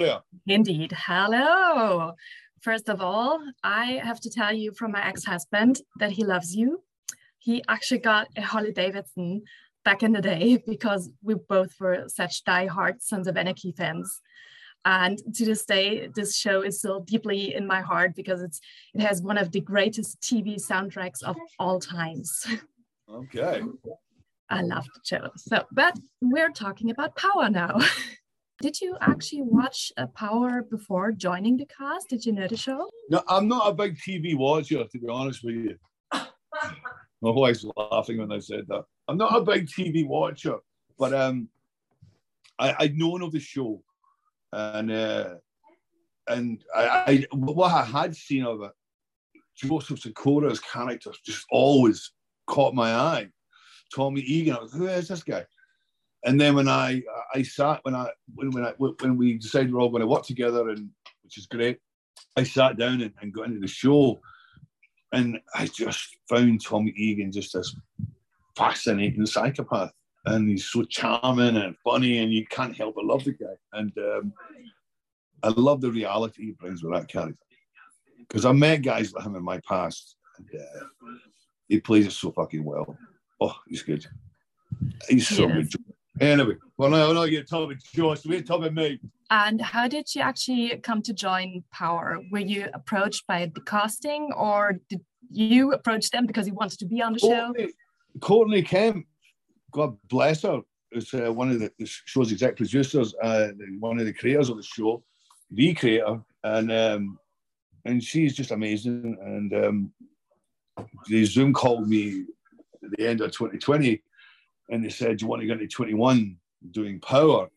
there. Indeed. Hello. First of all, I have to tell you from my ex-husband that he loves you. He actually got a Harley Davidson back in the day because we both were such die-hard Sons of Anarchy fans. And to this day, this show is still deeply in my heart because it's it has one of the greatest TV soundtracks of all times. Okay. I love the show. So, but we're talking about Power now. Did you actually watch uh, Power before joining the cast? Did you know the show? No, I'm not a big TV watcher, to be honest with you. My wife's laughing when I said that. I'm not a big TV watcher, but um, I, I'd known of the show, and uh, and I, I what I had seen of it, Joseph Sikora's character just always caught my eye. Tommy Egan, I was, who is this guy? And then when I I sat when I when when I when we decided we're all going to work together and which is great, I sat down and, and got into the show, and I just found Tommy Egan just this fascinating psychopath, and he's so charming and funny, and you can't help but love the guy. And um, I love the reality he brings with that character because I met guys like him in my past, and uh, he plays it so fucking well. Oh, he's good. He's so good. Anyway, well, no, no, you're talking Josh. We're talking me. And how did you actually come to join Power? Were you approached by the casting or did you approach them because you wanted to be on the show? Courtney, Courtney Kemp, God bless her, is uh, one of the, show's exec producers, uh, one of the creators of the show, the creator, and um, and she's just amazing. And um, the Zoom called me at the end of 2020, and they said, "Do you want to get into 21 doing Power?"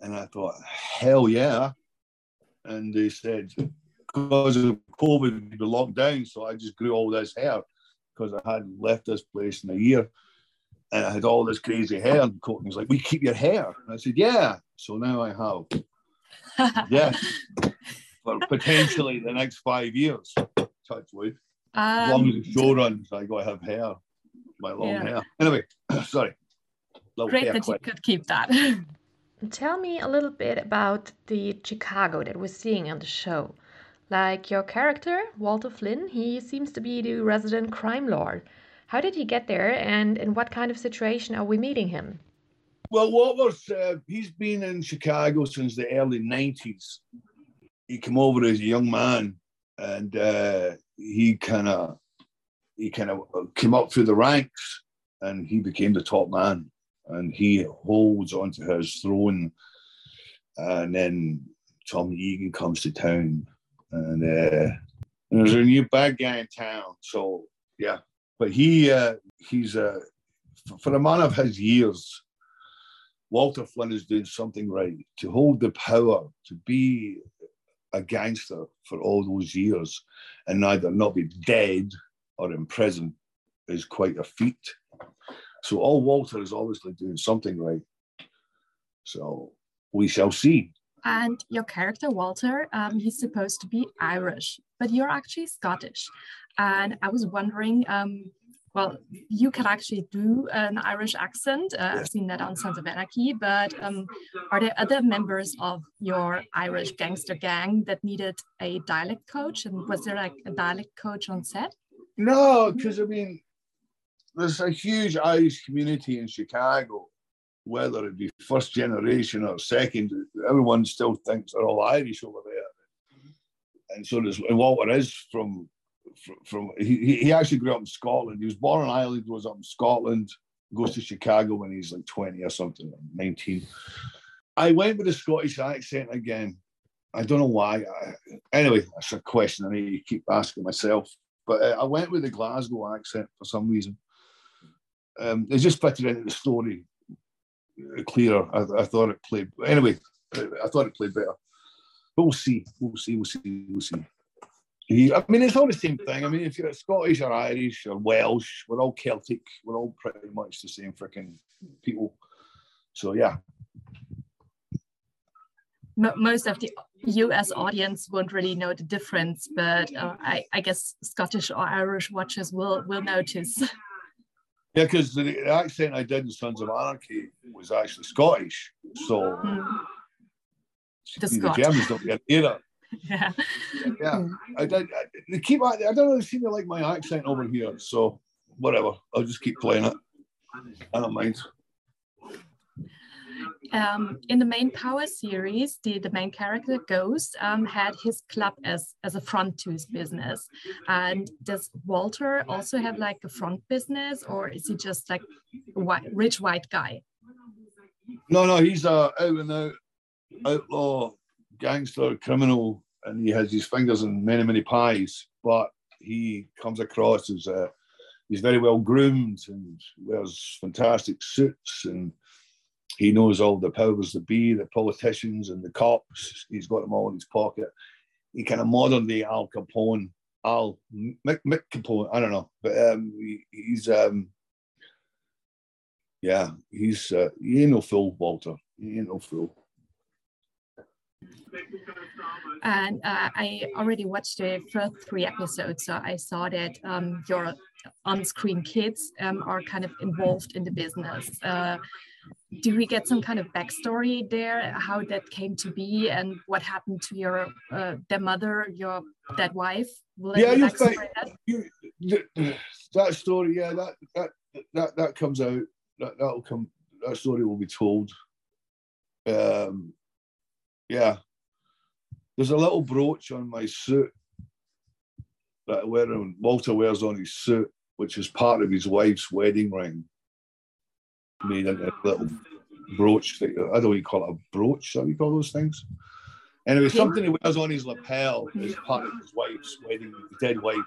And I thought, "Hell yeah!" And they said, because of COVID, we were locked down, so I just grew all this hair because I hadn't left this place in a year and I had all this crazy hair. And Courtney was like, We keep your hair. And I said, Yeah. So now I have. Yes. For potentially the next five years. Touch wood. As long Um, as the show runs, I gotta have hair. My long Yeah. hair. Anyway, sorry. Little great hair that you could keep that. Tell me a little bit about the Chicago that we're seeing on the show. Like your character, Walter Flynn, he seems to be the resident crime lord. How did he get there, and in what kind of situation are we meeting him? Well, Walter's uh, he's been in Chicago since the early nineties. He came over as a young man, and uh, he kind of he kind of came up through the ranks, and he became the top man, and he holds onto his throne. And then Tommy Egan comes to town, and uh, there's a new bad guy in town. So yeah, but he uh, he's uh, for a man of his years. Walter Flynn is doing something right to hold the power to be a gangster for all those years and either not be dead or in prison is quite a feat. So all Walter is obviously doing something right. So we shall see. and your character, Walter, um, he's supposed to be Irish, but you're actually Scottish. And I was wondering, um, well, you can actually do an Irish accent. Uh, I've seen that on Sons of Anarchy, but um, are there other members of your Irish gangster gang that needed a dialect coach? And was there like a dialect coach on set? No, because I mean, there's a huge Irish community in Chicago, whether it be first generation or second, everyone still thinks they're all Irish over there. Mm-hmm. And so there's and Walter is from from, he, he- actually grew up in Scotland. He was born in Ireland, grows up in Scotland, goes to Chicago when he's like 20 or something, 19. I went with a Scottish accent again. I don't know why. I, anyway, that's a question I need to keep asking myself. But uh, I went with the Glasgow accent for some reason. Um, it just fitted into the story clearer. I, I thought it played. Anyway, I thought it played better. But we'll see. We'll see. We'll see. We'll see. I mean, it's all the same thing. I mean, if you're Scottish or Irish or Welsh, we're all Celtic. We're all pretty much the same freaking people. So yeah, most of the US audience won't really know the difference, but uh, I, I guess Scottish or Irish watchers will, will notice. yeah. Because the, accent I did in Sons of Anarchy was actually Scottish. So Hmm. the, See, the Germans don't get either. yeah. Yeah, I, I, I, they keep. I don't know. They seem to like my accent over here. So whatever. I'll just keep playing it. I don't mind. Um, in the main Power series, the, the main character Ghost um, had his club as as a front to his business. And does Walter also have like a front business, or is he just like a white, rich white guy? No, no, he's a out and out outlaw gangster criminal, and he has his fingers in many, many pies. But he comes across as a he's very well groomed and wears fantastic suits, and he knows all the powers that be, the politicians and the cops. He's got them all in his pocket. He kind of modern day Al Capone, Al Mick, Mick Capone. I don't know, but um, he, he's um, yeah, he's uh, he ain't no fool, Walter. He ain't no fool. And uh, I already watched the first three episodes, so I saw that um, your on-screen kids um, are kind of involved in the business. Uh, do we get some kind of backstory there, how that came to be, and what happened to your uh, their mother, your dead wife? Will Yeah, you'll find- that? You, that story, yeah, that that that that comes out. That that'll come. That story will be told. Um, yeah, there's a little brooch on my suit that I wear Walter wears on his suit, which is part of his wife's wedding ring. Made into a little brooch. Thing. I don't know what you call it, a brooch. What you call those things? Anyway, Okay. something he wears on his lapel is part of his wife's wedding, dead wife.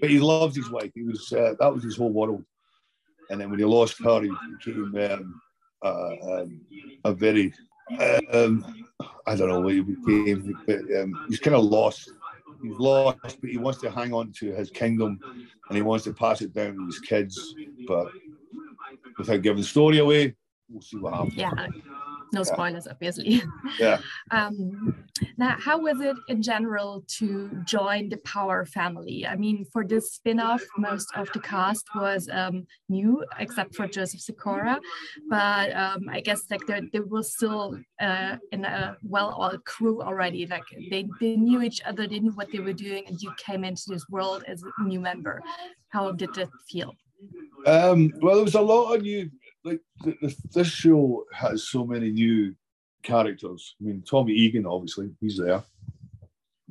But he loves his wife. He was uh, that was his whole world. And then when he lost her, he became um, uh, um, a very um, I don't know what he became, but um, he's kind of lost. He's lost, but he wants to hang on to his kingdom, and he wants to pass it down to his kids. But without giving the story away, we'll see what happens. Yeah, no spoilers, obviously. Yeah. Um, now, how was it in general to join the Power family? I mean, for this spin-off, most of the cast was um, new, except for Joseph Sikora. But um, I guess like they, they were still uh, in a well-oiled crew already. Like they, they knew each other, they knew what they were doing, and you came into this world as a new member. How did that feel? Um, well, there was a lot of new. Like th th this show has so many new characters. I mean, Tommy Egan, obviously, he's there,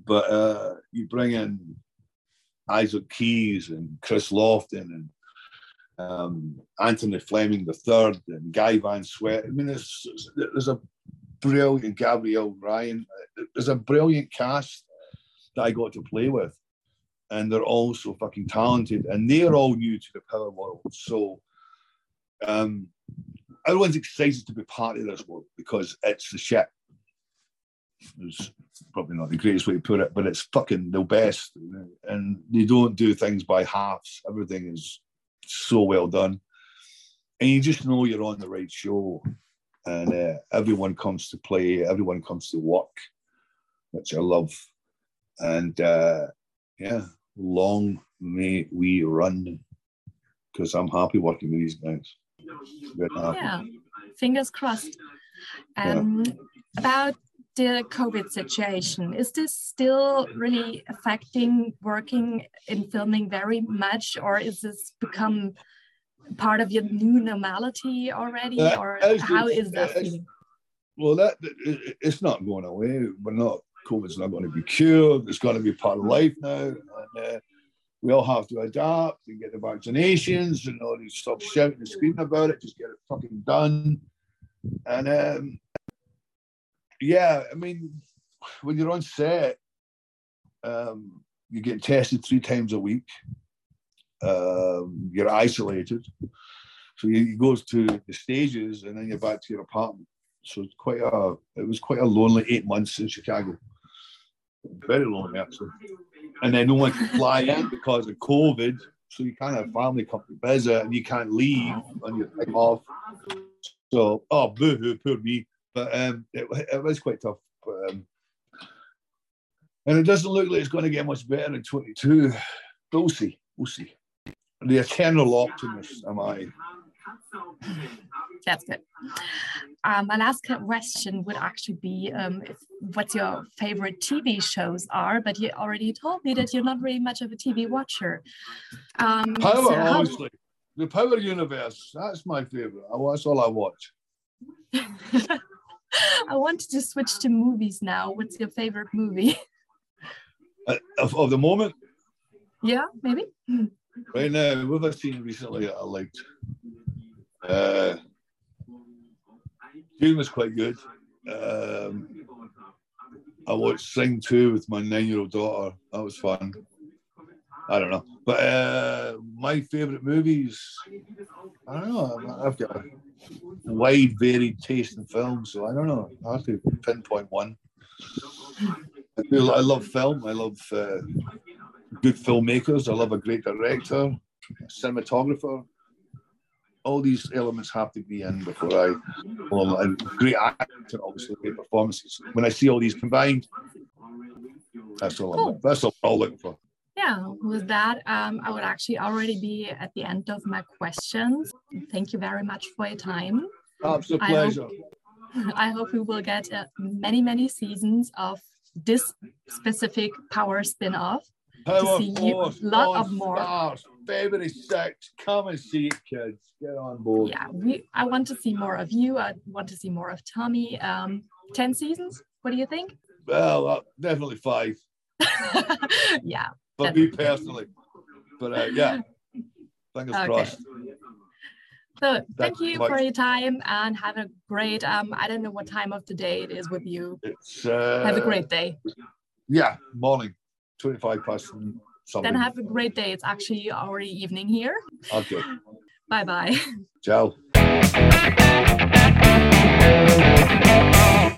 but uh, you bring in Isaac Keys and Kris Lofton and um, Anthony Fleming the third and Guy Van Sweat. I mean, there's there's a brilliant Gabrielle Ryan. There's a brilliant cast that I got to play with and they're all so fucking talented, and they're all new to the power world. So, um, everyone's excited to be part of this world because it's the shit. It's probably not the greatest way to put it, but it's fucking the best, and they don't do things by halves. Everything is so well done, and you just know you're on the right show, and uh, everyone comes to play, everyone comes to work, which I love, and uh, yeah long may we run because I'm happy working with these guys. Yeah, fingers crossed. Yeah. Um, About the COVID situation, is this still really affecting working in filming very much, or is this become part of your new normality already, Uh, or how is that feeling? Well, that it- it's not going away. We're not. COVID's not going to be cured. It's going to be part of life now, and uh, we all have to adapt and get the vaccinations and all these stop shouting and screaming about it. Just get it fucking done. And um, yeah, I mean, when you're on set, um, you get tested three times a week. Um, you're isolated, so you, you go to the stages and then you're back to your apartment. So it's quite a it was quite a lonely eight months in Chicago. Very lonely actually. And then no one can fly in because of COVID. So you can't have family come to visit and you can't leave on your time off. So oh boo hoo, poor me. But um it, it was quite tough. But, um, and it doesn't look like it's going to get much better in 22. But we'll see. We'll see. The eternal optimist am I. That's good. Um, my last question would actually be um, if, what your favorite TV shows are, but you already told me that you're not really much of a TV watcher. Um, Power, so how... obviously. The Power Universe, that's my favorite. That's all I watch. I wanted to switch to movies now. What's your favorite movie? Uh, of, of the moment? Yeah, maybe. Right now, what have I seen recently that I liked? Uh, Dune was quite good. Um, I watched Sing 2 with my nine year old daughter. That was fun. I don't know. But uh, my favourite movies, I don't know. I've got a wide, varied taste in films, so I don't know. I have to pinpoint one. I, I love film. I love uh, good filmmakers. I love a great director, cinematographer. All these elements have to be in before I, well, a great acting, obviously, great performances. When I see all these combined, that's all. Cool. I'm, that's all I'm looking for. Yeah, with that, um, I would actually already be at the end of my questions. Thank you very much for your time. Absolute pleasure. I hope, I hope we will get uh, many, many seasons of this specific power spin-off Power to see you, lot of more. Starz, February 6th. Come and see it, kids. Get on board. Yeah, we. I want to see more of you. I want to see more of Tommy. Um, 10 seasons? What do you think? Well, uh, definitely five. yeah. But definitely. me personally. But uh, yeah, fingers okay. crossed. So thank you for your time and have a great, um, I don't know what time of the day it is with you. It's, uh, have a great day. Yeah, morning. 25 past Something. Then have a great day. It's actually already evening here. Okay. bye bye. Ciao.